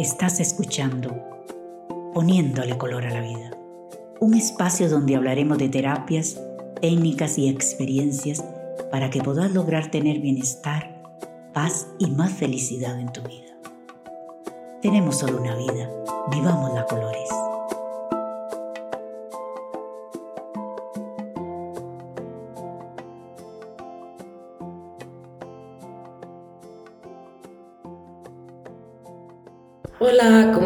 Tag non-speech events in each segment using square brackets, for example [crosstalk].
Estás escuchando Poniéndole color a la vida, un espacio donde hablaremos de terapias, técnicas y experiencias para que puedas lograr tener bienestar, paz y más felicidad en tu vida. Tenemos solo una vida, vivamos la colores.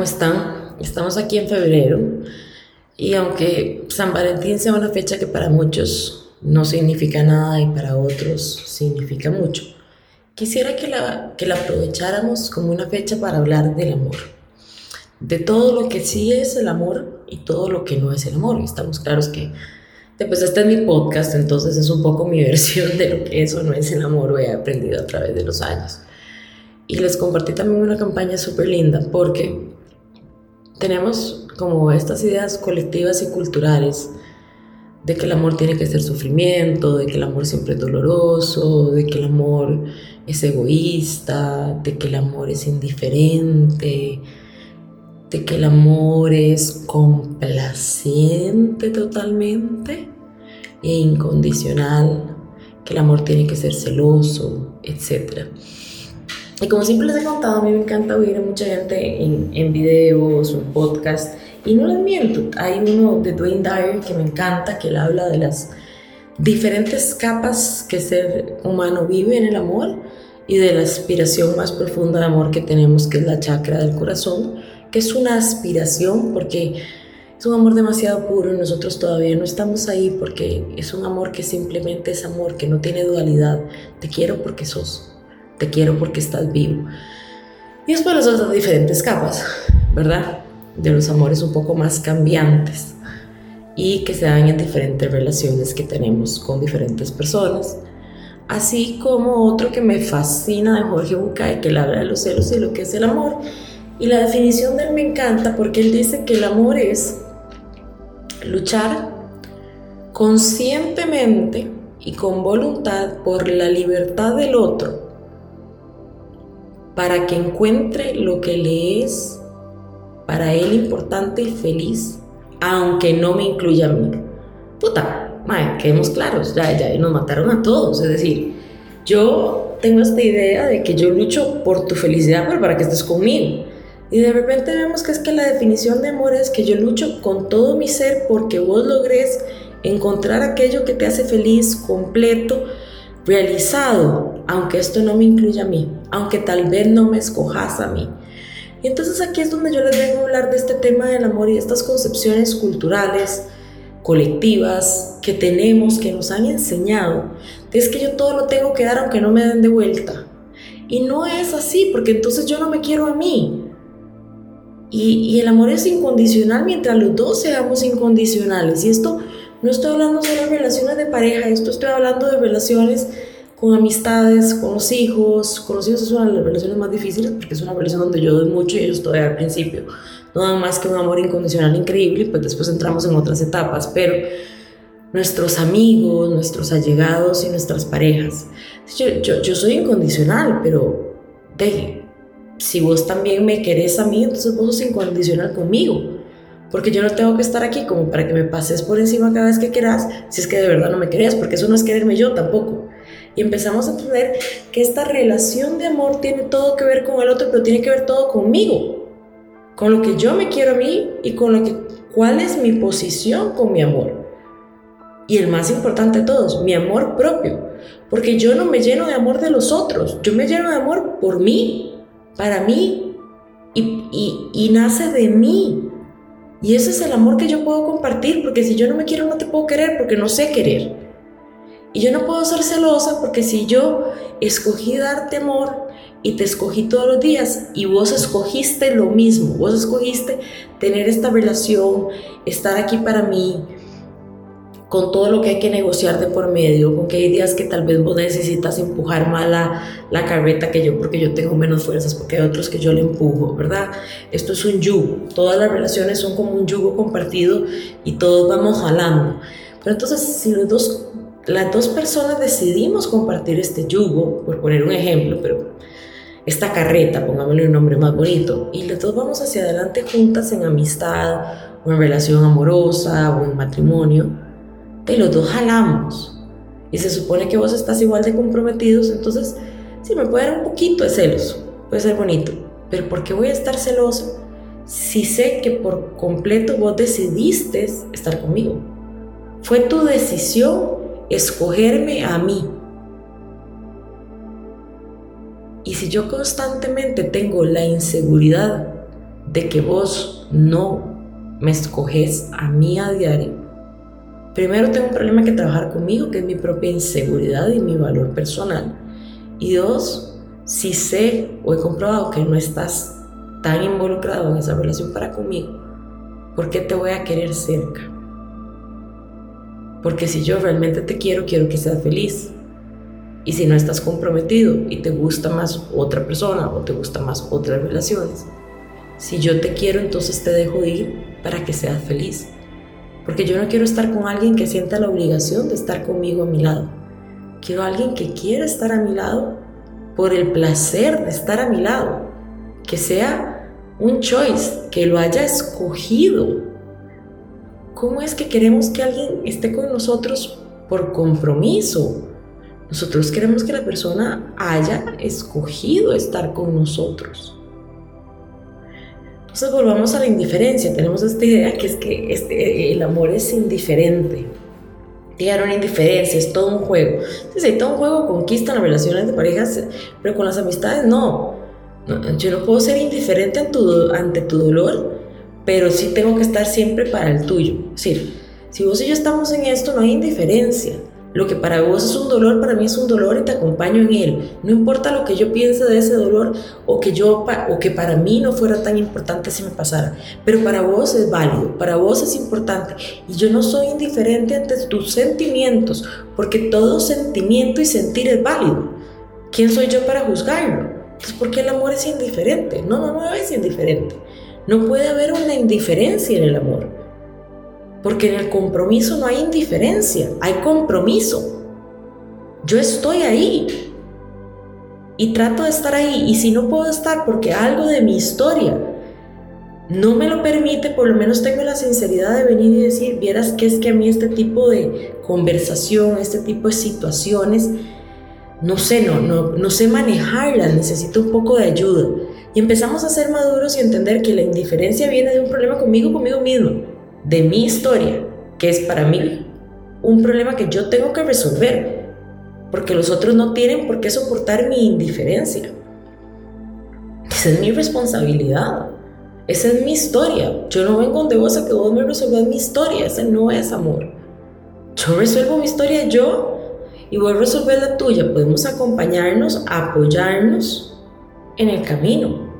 ¿Cómo están? Estamos aquí en febrero y aunque San Valentín sea una fecha que para muchos no significa nada y para otros significa mucho, quisiera que la, que la aprovecháramos como una fecha para hablar del amor, de todo lo que sí es el amor y todo lo que no es el amor. estamos claros que después este es mi podcast, entonces es un poco mi [laughs] versión de lo que eso no es el amor, lo he aprendido a través de los años. Y les compartí también una campaña súper linda porque tenemos como estas ideas colectivas y culturales de que el amor tiene que ser sufrimiento, de que el amor siempre es doloroso, de que el amor es egoísta, de que el amor es indiferente, de que el amor es complaciente totalmente e incondicional, que el amor tiene que ser celoso, etc. Y como siempre les he contado, a mí me encanta oír a mucha gente en, en videos o en podcast. Y no les miento, hay uno de Dwayne Dyer que me encanta, que él habla de las diferentes capas que ser humano vive en el amor y de la aspiración más profunda de amor que tenemos, que es la chakra del corazón, que es una aspiración porque es un amor demasiado puro y nosotros todavía no estamos ahí porque es un amor que simplemente es amor, que no tiene dualidad. Te quiero porque sos te quiero porque estás vivo. Y después las otras diferentes capas, ¿verdad? De los amores un poco más cambiantes y que se dan en diferentes relaciones que tenemos con diferentes personas. Así como otro que me fascina de Jorge Bucay, que habla de los celos y lo que es el amor. Y la definición de él me encanta porque él dice que el amor es luchar conscientemente y con voluntad por la libertad del otro para que encuentre lo que le es para él importante y feliz, aunque no me incluya a mí. Puta, madre, quedemos claros, ya, ya nos mataron a todos, es decir, yo tengo esta idea de que yo lucho por tu felicidad, pero para que estés conmigo. Y de repente vemos que es que la definición de amor es que yo lucho con todo mi ser porque vos logres encontrar aquello que te hace feliz, completo, realizado, aunque esto no me incluya a mí, aunque tal vez no me escojas a mí. Y entonces aquí es donde yo les vengo a hablar de este tema del amor y estas concepciones culturales, colectivas que tenemos, que nos han enseñado, es que yo todo lo tengo que dar aunque no me den de vuelta. Y no es así, porque entonces yo no me quiero a mí. Y, y el amor es incondicional mientras los dos seamos incondicionales. Y esto no estoy hablando solo de relaciones de pareja, esto estoy hablando de relaciones con amistades, con los hijos. Con los hijos es una de las relaciones más difíciles porque es una relación donde yo doy mucho y ellos todavía al principio no dan más que un amor incondicional increíble y pues después entramos en otras etapas. Pero nuestros amigos, nuestros allegados y nuestras parejas. Yo, yo, yo soy incondicional, pero deje, si vos también me querés a mí, entonces vos sos incondicional conmigo porque yo no tengo que estar aquí como para que me pases por encima cada vez que quieras, si es que de verdad no me querías, porque eso no es quererme yo tampoco. Y empezamos a entender que esta relación de amor tiene todo que ver con el otro, pero tiene que ver todo conmigo, con lo que yo me quiero a mí y con lo que, cuál es mi posición con mi amor. Y el más importante de todos, mi amor propio, porque yo no me lleno de amor de los otros, yo me lleno de amor por mí, para mí, y, y, y nace de mí, y ese es el amor que yo puedo compartir, porque si yo no me quiero, no te puedo querer, porque no sé querer. Y yo no puedo ser celosa, porque si yo escogí darte amor y te escogí todos los días, y vos escogiste lo mismo, vos escogiste tener esta relación, estar aquí para mí, con todo lo que hay que negociar de por medio, con que hay días que tal vez vos necesitas empujar más la, la carreta que yo porque yo tengo menos fuerzas, porque hay otros que yo le empujo, ¿verdad? Esto es un yugo, todas las relaciones son como un yugo compartido y todos vamos jalando. Pero entonces, si los dos, las dos personas decidimos compartir este yugo, por poner un ejemplo, pero esta carreta, pongámosle un nombre más bonito, y los dos vamos hacia adelante juntas en amistad o en relación amorosa o en matrimonio, de los dos jalamos. Y se supone que vos estás igual de comprometidos, entonces sí me puede dar un poquito de celos, puede ser bonito, pero ¿por qué voy a estar celoso si sé que por completo vos decidiste estar conmigo? Fue tu decisión escogerme a mí Y si yo constantemente tengo la inseguridad de que vos no me escoges a mí a diario, primero tengo un problema que trabajar conmigo, que es mi propia inseguridad y mi valor personal. Y dos, si sé o he comprobado que no estás tan involucrado en esa relación para conmigo, ¿por qué te voy a querer cerca? Porque si yo realmente te quiero, quiero que seas feliz. Y si no estás comprometido y te gusta más otra persona o te gusta más otras relaciones, si yo te quiero, entonces te dejo ir para que seas feliz. Porque yo no quiero estar con alguien que sienta la obligación de estar conmigo a mi lado. Quiero a alguien que quiera estar a mi lado por el placer de estar a mi lado. Que sea un choice, que lo haya escogido. ¿Cómo es que queremos que alguien esté con nosotros por compromiso? Nosotros queremos que la persona haya escogido estar con nosotros. Entonces volvamos a la indiferencia. Tenemos esta idea que es que este, el amor es indiferente. Llegar una indiferencia, es todo un juego. Entonces hay todo un juego, conquista las relaciones de parejas, pero con las amistades no. yo no puedo ser indiferente ante tu, ante tu dolor, pero sí tengo que estar siempre para el tuyo. Es si vos y yo estamos en esto, no hay indiferencia. Lo que para vos es un dolor, para mí es un dolor y te acompaño en él. No importa lo que yo piense de ese dolor o que, yo, o que para mí no fuera tan importante si me pasara. Pero para vos es válido, para vos es importante. Y yo no soy indiferente ante tus sentimientos, porque todo sentimiento y sentir es válido. ¿Quién soy yo para juzgarlo? Entonces, ¿por qué el amor es indiferente? No, no, no es indiferente. No puede haber una indiferencia en el amor. Porque en el compromiso no hay indiferencia, hay compromiso. Yo estoy ahí y trato de estar ahí. Y si no puedo estar porque algo de mi historia no me lo permite, por lo menos tengo la sinceridad de venir y decir, vieras que es que a mí este tipo de conversación, este tipo de situaciones, no sé, no, no, no sé manejarlas, necesito un poco de ayuda. Y empezamos a ser maduros y entender que la indiferencia viene de un problema conmigo, conmigo mismo de mi historia, que es para mí un problema que yo tengo que resolver, porque los otros no tienen por qué soportar mi indiferencia. Esa es mi responsabilidad. Esa es mi historia. Yo no vengo donde vos a que vos me resuelvas mi historia. Ese no es amor. Yo resuelvo mi historia yo y vos resolver la tuya. Podemos acompañarnos, apoyarnos en el camino,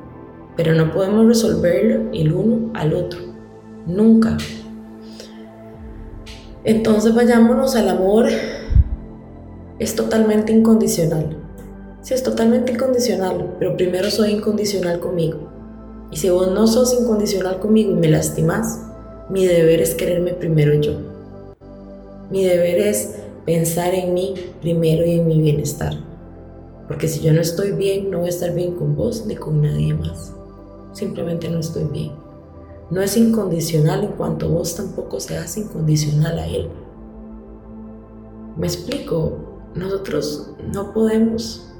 pero no podemos resolverlo el uno al otro. Nunca. Entonces vayámonos al amor. Es totalmente incondicional. Sí, es totalmente incondicional, pero primero soy incondicional conmigo. Y si vos no sos incondicional conmigo y me lastimas, mi deber es quererme primero yo. Mi deber es pensar en mí primero y en mi bienestar. Porque si yo no estoy bien, no voy a estar bien con vos ni con nadie más. Simplemente no estoy bien no es incondicional en cuanto vos tampoco seas incondicional a Él. Me explico, nosotros no podemos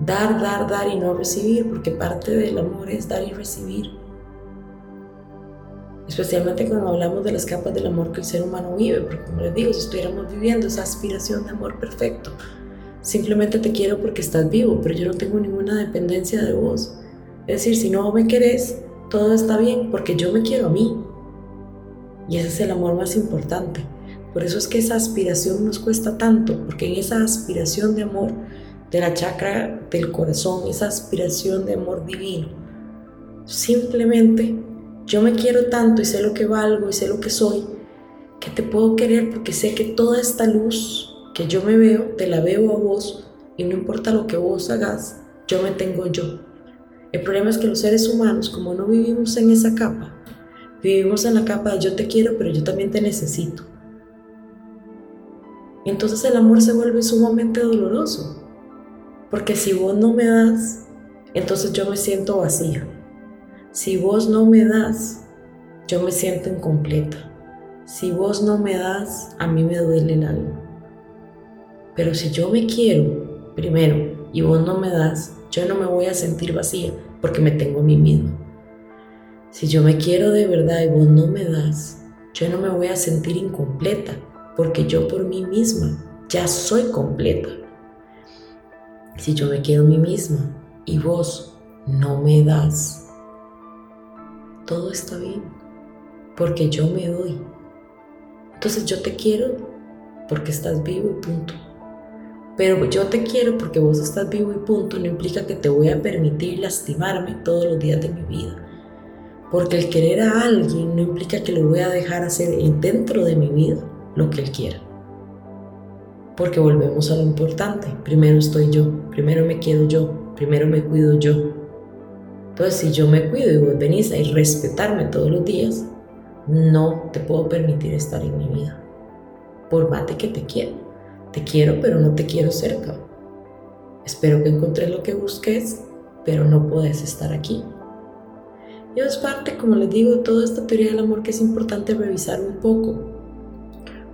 dar, dar, dar y no recibir, porque parte del amor es dar y recibir. Especialmente cuando hablamos de las capas del amor que el ser humano vive, porque como les digo, si estuviéramos viviendo esa aspiración de amor perfecto, simplemente te quiero porque estás vivo, pero yo no tengo ninguna dependencia de vos. Es decir, si no me querés, todo está bien porque yo me quiero a mí. Y ese es el amor más importante. Por eso es que esa aspiración nos cuesta tanto, porque en esa aspiración de amor de la chakra del corazón, esa aspiración de amor divino, simplemente yo me quiero tanto y sé lo que valgo y sé lo que soy, que te puedo querer porque sé que toda esta luz yo me veo, te la veo a vos y no importa lo que vos hagas, yo me tengo yo. El problema es que los seres humanos, como no vivimos en esa capa, vivimos en la capa de yo te quiero, pero yo también te necesito. Entonces el amor se vuelve sumamente doloroso. Porque si vos no me das entonces yo me siento vacía. Si vos no me das, yo me siento incompleta. Si vos no me das, a mí me duele el alma. Pero si yo me quiero primero y vos no me das, yo no me voy a sentir vacía porque me tengo a mí misma. Si yo me quiero de verdad y vos no me das, yo no me voy a sentir incompleta porque yo por mí misma ya soy completa. Si yo me quiero a mí misma y vos no me das, todo está bien, porque yo me doy. Entonces yo te quiero porque estás vivo y punto. Pero yo te quiero porque vos estás vivo y punto no implica que te voy a permitir lastimarme todos los días de mi vida. Porque el querer a alguien no implica que lo voy a dejar hacer dentro de mi vida lo que él quiera. Porque volvemos a lo importante. Primero estoy yo, primero me quiero yo, primero me cuido yo. Entonces, si yo me cuido y vos venís a respetarme todos los días, no te puedo permitir estar en mi vida. Por más que te quiero. Te quiero, pero no te quiero cerca. Espero que encontres lo que busques, pero no puedes estar aquí. Y es parte, como les digo, toda esta teoría del amor que es importante revisar un poco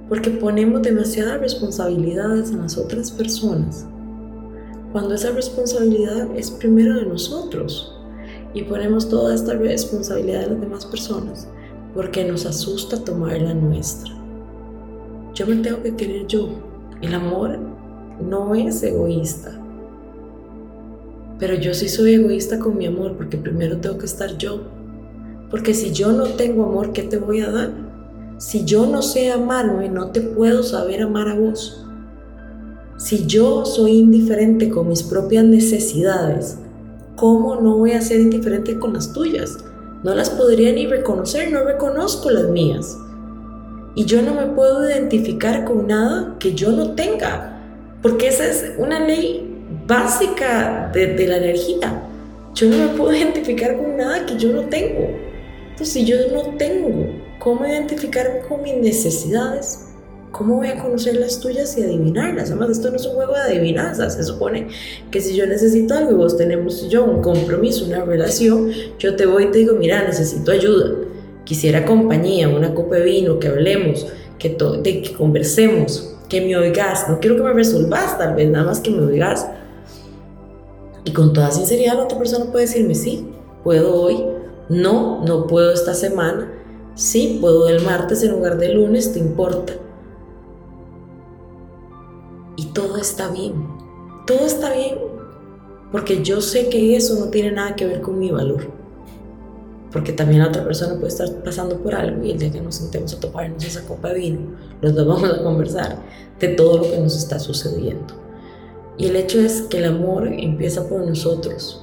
porque ponemos demasiadas responsabilidades en las otras personas, cuando esa responsabilidad es primero de nosotros y ponemos toda esta responsabilidad de las demás personas porque nos asusta tomar la nuestra. Yo me tengo que querer yo. El amor no es egoísta. Pero yo sí soy egoísta con mi amor porque primero tengo que estar yo. Porque si yo no tengo amor, ¿qué te voy a dar? Si yo no sé amarme, no te puedo saber amar a vos. Si yo soy indiferente con mis propias necesidades, ¿cómo no voy a ser indiferente con las tuyas? No las podría ni reconocer, no reconozco las mías. Y yo no me puedo identificar con nada que yo no tenga, porque esa es una ley básica de, de la energía. Yo no me puedo [laughs] identificar con nada que yo no tengo. Entonces, si yo no tengo cómo identificarme con mis necesidades, ¿cómo voy a conocer las tuyas y adivinarlas? Además, esto no es un juego de adivinanzas. Se supone que si yo necesito algo y vos tenemos yo un compromiso, una relación, yo te voy y te digo, mira, necesito ayuda. Quisiera compañía, una copa de vino, que hablemos, que, que conversemos, que me oigas. No quiero que me resolvas, tal vez, nada más que me oigas. Y con toda sinceridad, la otra persona puede decirme, sí, puedo hoy, no, no puedo esta semana, Sí, puedo el martes en lugar del lunes, ¿te importa? Y todo está bien. Todo está bien. Porque yo sé que eso no tiene nada que ver con mi valor. Porque también la otra persona puede estar pasando por algo y el día que nos sentemos a toparnos esa copa de vino, los dos vamos a conversar de todo lo que nos está sucediendo. Y el hecho es que el amor empieza por nosotros.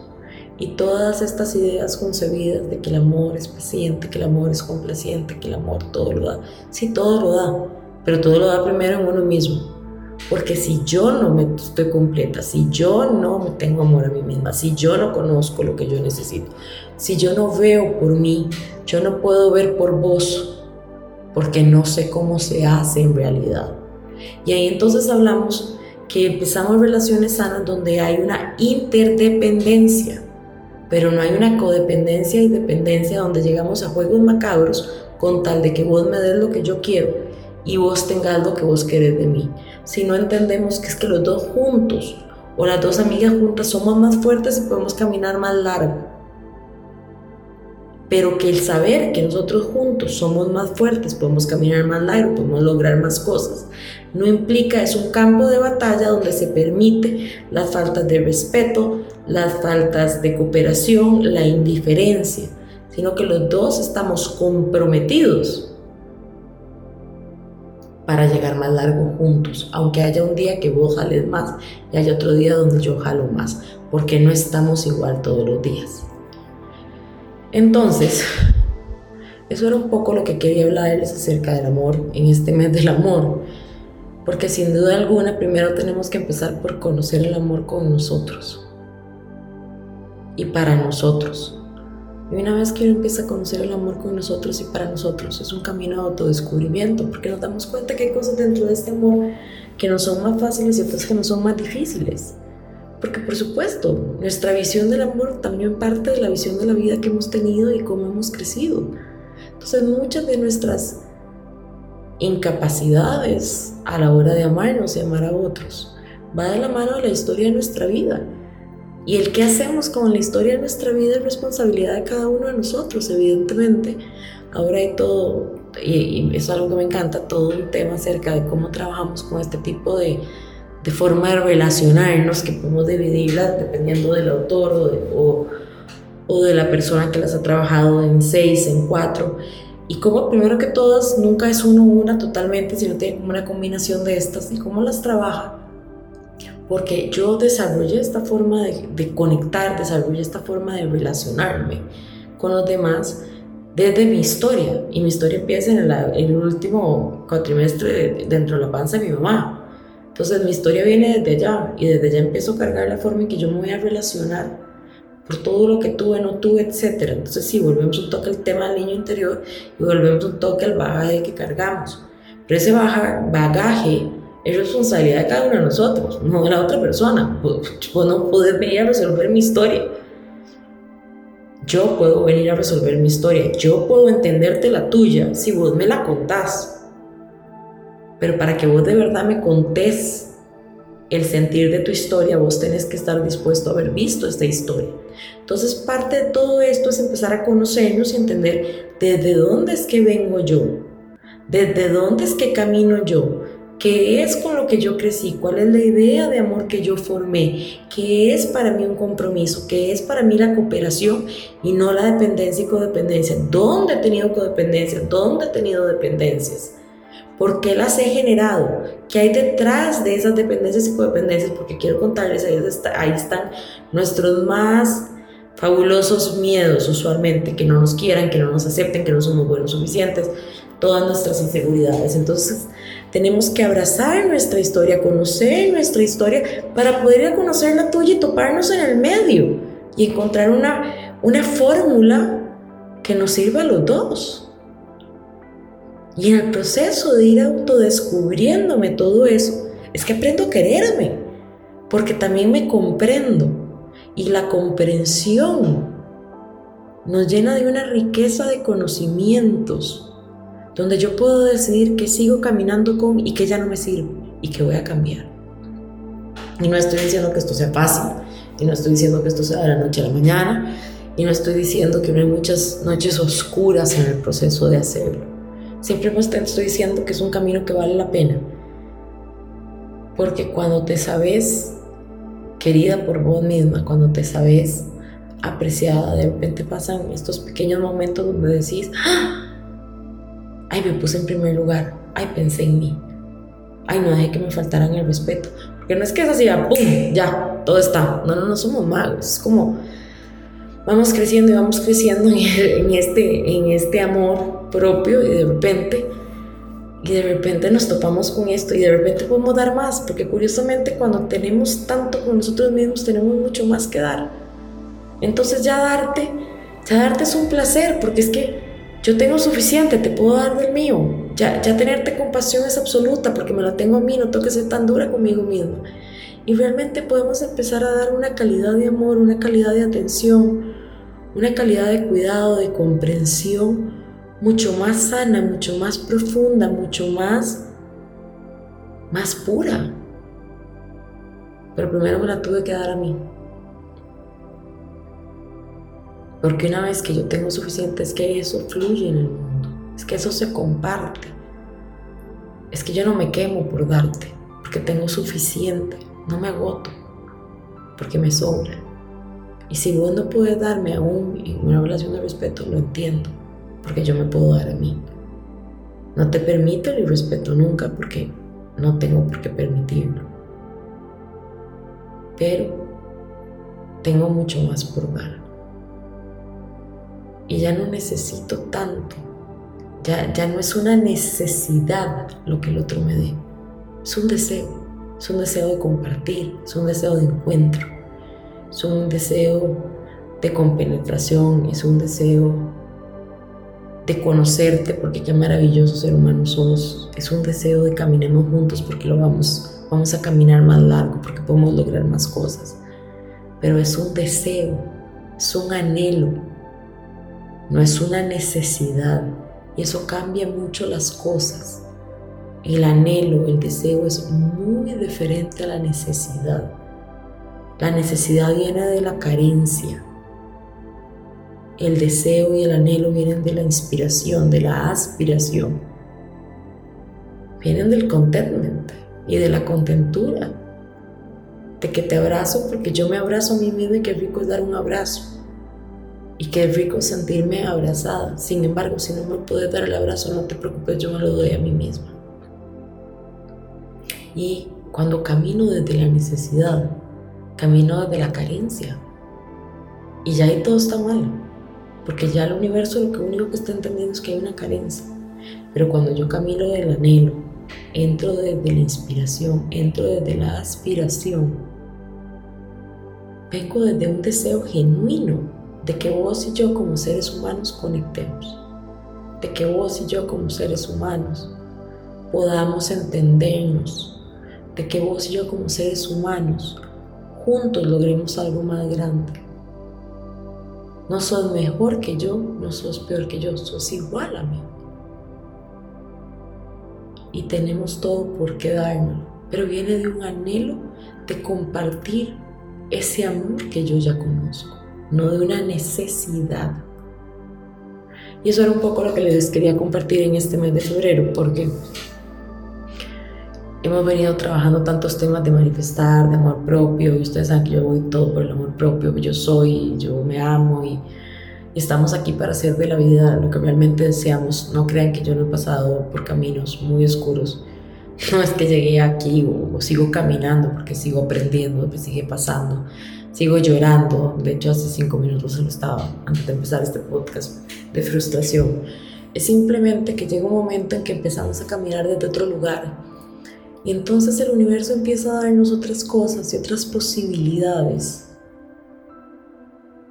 Y todas estas ideas concebidas de que el amor es paciente, que el amor es complaciente, que el amor todo lo da. Sí, todo lo da, pero todo lo da primero en uno mismo. Porque si yo no me estoy completa, si yo no tengo amor a mí misma, si yo no conozco lo que yo necesito, si yo no veo por mí, yo no puedo ver por vos, porque no sé cómo se hace en realidad. Y ahí entonces hablamos que empezamos relaciones sanas donde hay una interdependencia pero no hay una codependencia y dependencia donde llegamos a juegos macabros con tal de que vos me des lo que yo quiero y vos tengas lo que vos querés de mí. Si no entendemos que es que los dos juntos o las dos amigas juntas somos más fuertes y podemos caminar más largo. Pero que el saber que nosotros juntos somos más fuertes, podemos caminar más largo, podemos lograr más cosas, no implica, es un campo de batalla donde se permite las faltas de respeto, las faltas de cooperación, la indiferencia, sino que los dos estamos comprometidos para llegar más largo juntos, aunque haya un día que vos jales más y haya otro día donde yo jalo más, porque no estamos igual todos los días. Entonces, eso era un poco lo que quería hablarles acerca del amor en este mes del amor, porque sin duda alguna primero tenemos que empezar por conocer el amor con nosotros y para nosotros. Y una vez que uno empieza a conocer el amor con nosotros y para nosotros, es un camino de autodescubrimiento, porque nos damos cuenta que hay cosas dentro de este amor que no son más fáciles y otras que no son más difíciles. Porque por supuesto, nuestra visión del amor también parte de la visión de la vida que hemos tenido y cómo hemos crecido. Entonces muchas de nuestras incapacidades a la hora de amarnos y amar a otros va de la mano de la historia de nuestra vida. Y el qué hacemos con la historia de nuestra vida es responsabilidad de cada uno de nosotros, evidentemente. Ahora hay todo, y, eso es algo que me encanta, todo un tema acerca de cómo trabajamos con este tipo de, de forma de relacionarnos, que podemos dividirlas dependiendo del autor o de, o, o de la persona que las ha trabajado en seis, en cuatro. Y como primero que todas, nunca es uno una totalmente, sino tiene como una combinación de estas y cómo las trabaja. Porque yo desarrollé esta forma de, de conectar, desarrollé esta forma de relacionarme con los demás desde mi historia. Y mi historia empieza en, el último cuatrimestre dentro de la panza de mi mamá. Entonces mi historia viene desde allá y desde allá empiezo a cargar la forma en que yo me voy a relacionar por todo lo que tuve, no tuve, etc. Entonces sí, volvemos un toque al tema del niño interior y volvemos un toque al bagaje que cargamos. Pero ese bagaje es responsabilidad de cada uno de nosotros, no de la otra persona. Vos no puedes venir a resolver mi historia yo puedo venir a resolver mi historia, yo puedo entenderte la tuya si vos me la contás. Pero para que vos de verdad me contés el sentir de tu historia, vos tenés que estar dispuesto a haber visto esta historia. Entonces parte de todo esto es empezar a conocernos y entender desde dónde es que vengo yo, desde dónde es que camino yo, qué es con lo que yo crecí, cuál es la idea de amor que yo formé, qué es para mí un compromiso, qué es para mí la cooperación y no la dependencia y codependencia. ¿Dónde he tenido codependencia? ¿Dónde he tenido dependencias? ¿Por qué las he generado? ¿Qué hay detrás de esas dependencias y codependencias? Porque quiero contarles, ahí, ahí están nuestros más fabulosos miedos usualmente, que no nos quieran, que no nos acepten, que no somos buenos suficientes, todas nuestras inseguridades. Entonces, tenemos que abrazar nuestra historia, conocer nuestra historia para poder ir la tuya y toparnos en el medio y encontrar una, una fórmula que nos sirva a los dos. Y en el proceso de ir autodescubriéndome todo eso, es que aprendo a quererme, porque también me comprendo. Y la comprensión nos llena de una riqueza de conocimientos donde yo puedo decidir que sigo caminando con y que ya no me sirve y que voy a cambiar. Y no estoy diciendo que esto sea fácil, y no estoy diciendo que esto sea de la noche a la mañana, y no estoy diciendo que no hay muchas noches oscuras en el proceso de hacerlo. Simplemente estoy diciendo que es un camino que vale la pena. Porque cuando te sabes querida por vos misma, cuando te sabes apreciada, de repente pasan estos pequeños momentos donde decís, ¡Ah! Ay, me puse en primer lugar, ay, pensé en mí, ay, no dejé que me faltaran el respeto. Porque no es que es así, ya, ¡pum! Ya, todo está. No, no, no somos magos. Es como vamos creciendo y vamos creciendo en, este, en este amor propio y de repente, y de repente nos topamos con esto y de repente podemos dar más. Porque curiosamente cuando tenemos tanto con nosotros mismos tenemos mucho más que dar. Entonces ya darte, ya darte es un placer porque es que yo tengo suficiente, te puedo dar del mío. Ya, ya tenerte compasión es absoluta porque me la tengo a mí, no tengo que ser tan dura conmigo misma. Y realmente podemos empezar a dar una calidad de amor, una calidad de atención, una calidad de cuidado, de comprensión mucho más sana, mucho más profunda, mucho más, más pura. Pero primero me la tuve que dar a mí. Porque una vez que yo tengo suficiente es que eso fluye en el mundo, es que eso se comparte. Es que yo no me quemo por darte, porque tengo suficiente, no me agoto, porque me sobra. Y si vos no puedes darme aún en una relación de respeto, lo entiendo, porque yo me puedo dar a mí. No te permito el respeto nunca porque no tengo por qué permitirlo. Pero tengo mucho más por dar y ya no necesito tanto. Ya, ya no es una necesidad lo que el otro me dé. Es un deseo. Es un deseo de compartir. Es un deseo de encuentro. Es un deseo de compenetración. Es un deseo de conocerte porque qué maravilloso ser humano sos. Es un deseo de caminemos juntos porque lo vamos, vamos a caminar más largo, porque podemos lograr más cosas. pero es un deseo, es un anhelo, no es una necesidad. Y eso cambia mucho las cosas. El anhelo, el deseo es muy diferente a la necesidad. La necesidad viene de la carencia. El deseo y el anhelo vienen de la inspiración, de la aspiración. Vienen del contentment y de la contentura. De que te abrazo porque yo me abrazo a mí mismo y qué rico es dar un abrazo. Y qué rico sentirme abrazada. Sin embargo, si no me puedes dar el abrazo, no te preocupes, yo me lo doy a mí misma. Y cuando camino desde la necesidad, camino desde la carencia. Y ya ahí todo está mal, porque ya el universo lo que único que está entendiendo es que hay una carencia. Pero cuando yo camino del anhelo, entro desde la inspiración, entro desde la aspiración, vengo desde un deseo genuino de que vos y yo como seres humanos conectemos, de que vos y yo como seres humanos podamos entendernos, de que vos y yo como seres humanos juntos logremos algo más grande. No sos mejor que yo, no sos peor que yo, sos igual a mí. Y tenemos todo por qué darnos, pero viene de un anhelo de compartir ese amor que yo ya conozco, no de una necesidad. Y eso era un poco lo que les quería compartir en este mes de febrero, porque hemos venido trabajando tantos temas de manifestar, de amor propio, y ustedes saben que yo voy todo por el amor propio, yo soy, yo me amo y, estamos aquí para hacer de la vida lo que realmente deseamos. No crean que yo no he pasado por caminos muy oscuros. No es que llegué aquí o, sigo caminando porque sigo aprendiendo, me sigue pasando, sigo llorando. De hecho, hace cinco minutos se lo estaba antes de empezar este podcast de frustración. Es simplemente que llega un momento en que empezamos a caminar desde otro lugar y entonces el universo empieza a darnos otras cosas y otras posibilidades.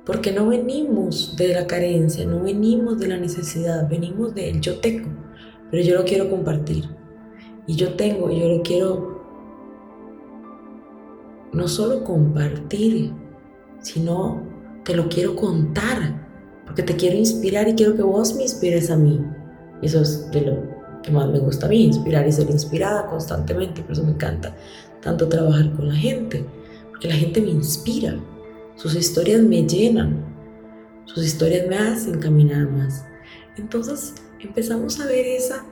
Porque no venimos de la carencia, no venimos de la necesidad, venimos del yo tengo, pero yo lo quiero compartir. Y yo tengo, yo lo quiero no solo compartir, sino te lo quiero contar, porque te quiero inspirar y quiero que vos me inspires a mí. Eso es de lo que más me gusta a mí, inspirar y ser inspirada constantemente, por eso me encanta tanto trabajar con la gente, porque la gente me inspira, sus historias me llenan, sus historias me hacen caminar más. Entonces empezamos a ver esa,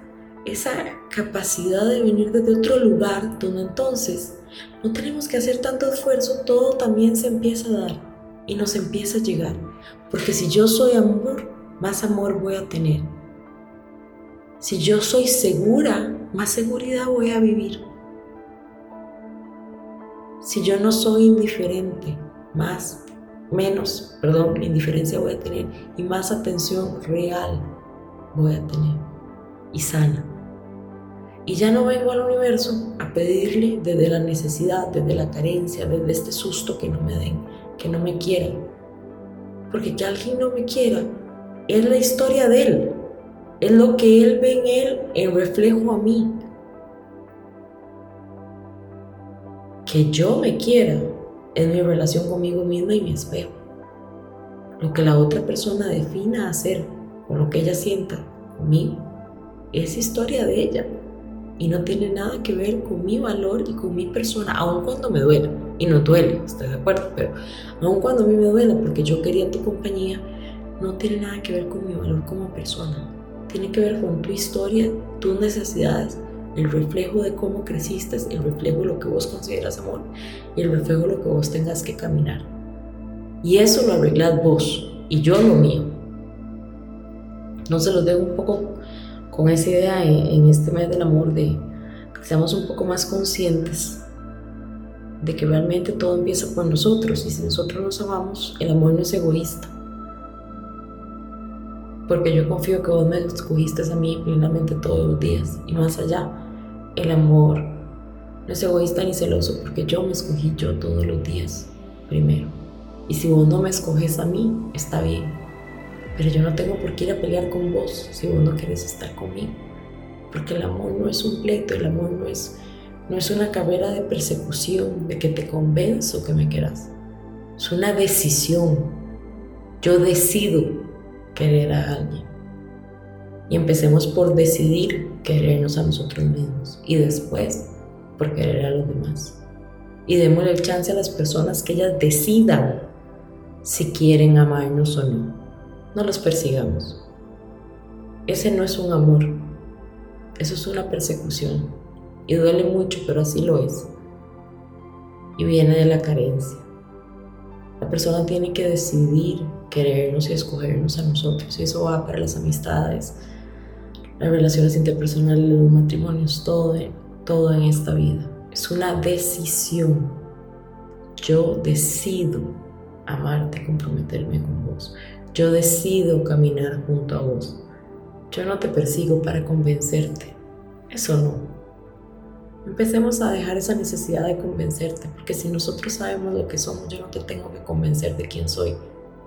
esa capacidad de venir desde otro lugar, donde entonces no tenemos que hacer tanto esfuerzo, todo también se empieza a dar y nos empieza a llegar. Porque si yo soy amor, más amor voy a tener. Si yo soy segura, más seguridad voy a vivir. Si yo no soy indiferente, más, menos, perdón, indiferencia voy a tener y más atención real voy a tener y sana. Y ya no vengo al universo a pedirle desde la necesidad, desde la carencia, desde este susto que no me den, que no me quieran. Porque que alguien no me quiera es la historia de él, es lo que Él ve en Él en reflejo a mí. Que yo me quiera es mi relación conmigo misma y mi espejo. Lo que la otra persona defina hacer con lo que ella sienta conmigo es historia de ella y no tiene nada que ver con mi valor y con mi persona, aun cuando me duela. Y no duele, estoy de acuerdo, pero aun cuando a mí me duela porque yo quería tu compañía, no tiene nada que ver con mi valor como persona tiene que ver con tu historia, tus necesidades, el reflejo de cómo creciste, el reflejo de lo que vos consideras amor y el reflejo de lo que vos tengas que caminar. Y eso lo arreglas vos y yo lo mío. No se los dejo un poco con esa idea en, este mes del amor de que seamos un poco más conscientes de que realmente todo empieza por nosotros y si nosotros nos amamos, el amor no es egoísta porque yo confío que vos me escogiste a mí plenamente todos los días y más allá. El amor no es egoísta ni celoso porque yo me escogí yo todos los días primero. Y si vos no me escoges a mí, está bien. Pero yo no tengo por qué ir a pelear con vos si vos no querés estar conmigo. Porque el amor no es un pleito, el amor no es, no es una carrera de persecución, de que te convenzo que me quieras. Es una decisión. Yo decido querer a alguien. Y empecemos por decidir querernos a nosotros mismos y después por querer a los demás. Y démosle el chance a las personas que ellas decidan si quieren amarnos o no. No los persigamos. Ese no es un amor. Eso es una persecución. Y duele mucho, pero así lo es. Y viene de la carencia. La persona tiene que decidir querernos y escogernos a nosotros. Y eso va para las amistades, las relaciones interpersonales, los matrimonios, todo, todo en esta vida. Es una decisión. Yo decido amarte, comprometerme con vos. Yo decido caminar junto a vos. Yo no te persigo para convencerte. Eso no. Empecemos a dejar esa necesidad de convencerte, porque si nosotros sabemos lo que somos, yo no te tengo que convencer de quién soy.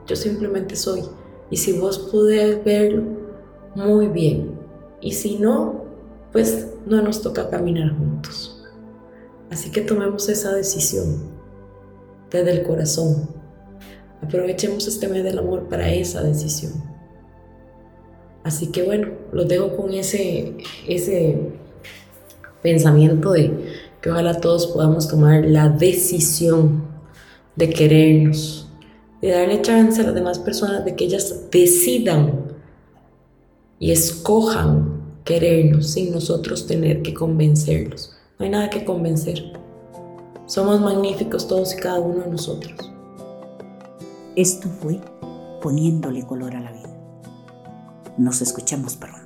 Yo simplemente soy. Y si vos pudieras verlo, muy bien. Y si no, pues no nos toca caminar juntos. Así que tomemos esa decisión desde el corazón. Aprovechemos este mes del amor para esa decisión. Así que bueno, los dejo con ese, ese pensamiento de que ojalá todos podamos tomar la decisión de querernos, de darle chance a las demás personas de que ellas decidan y escojan querernos sin nosotros tener que convencerlos. No hay nada que convencer. Somos magníficos todos y cada uno de nosotros. Esto fue poniéndole color a la vida. Nos escuchamos pronto.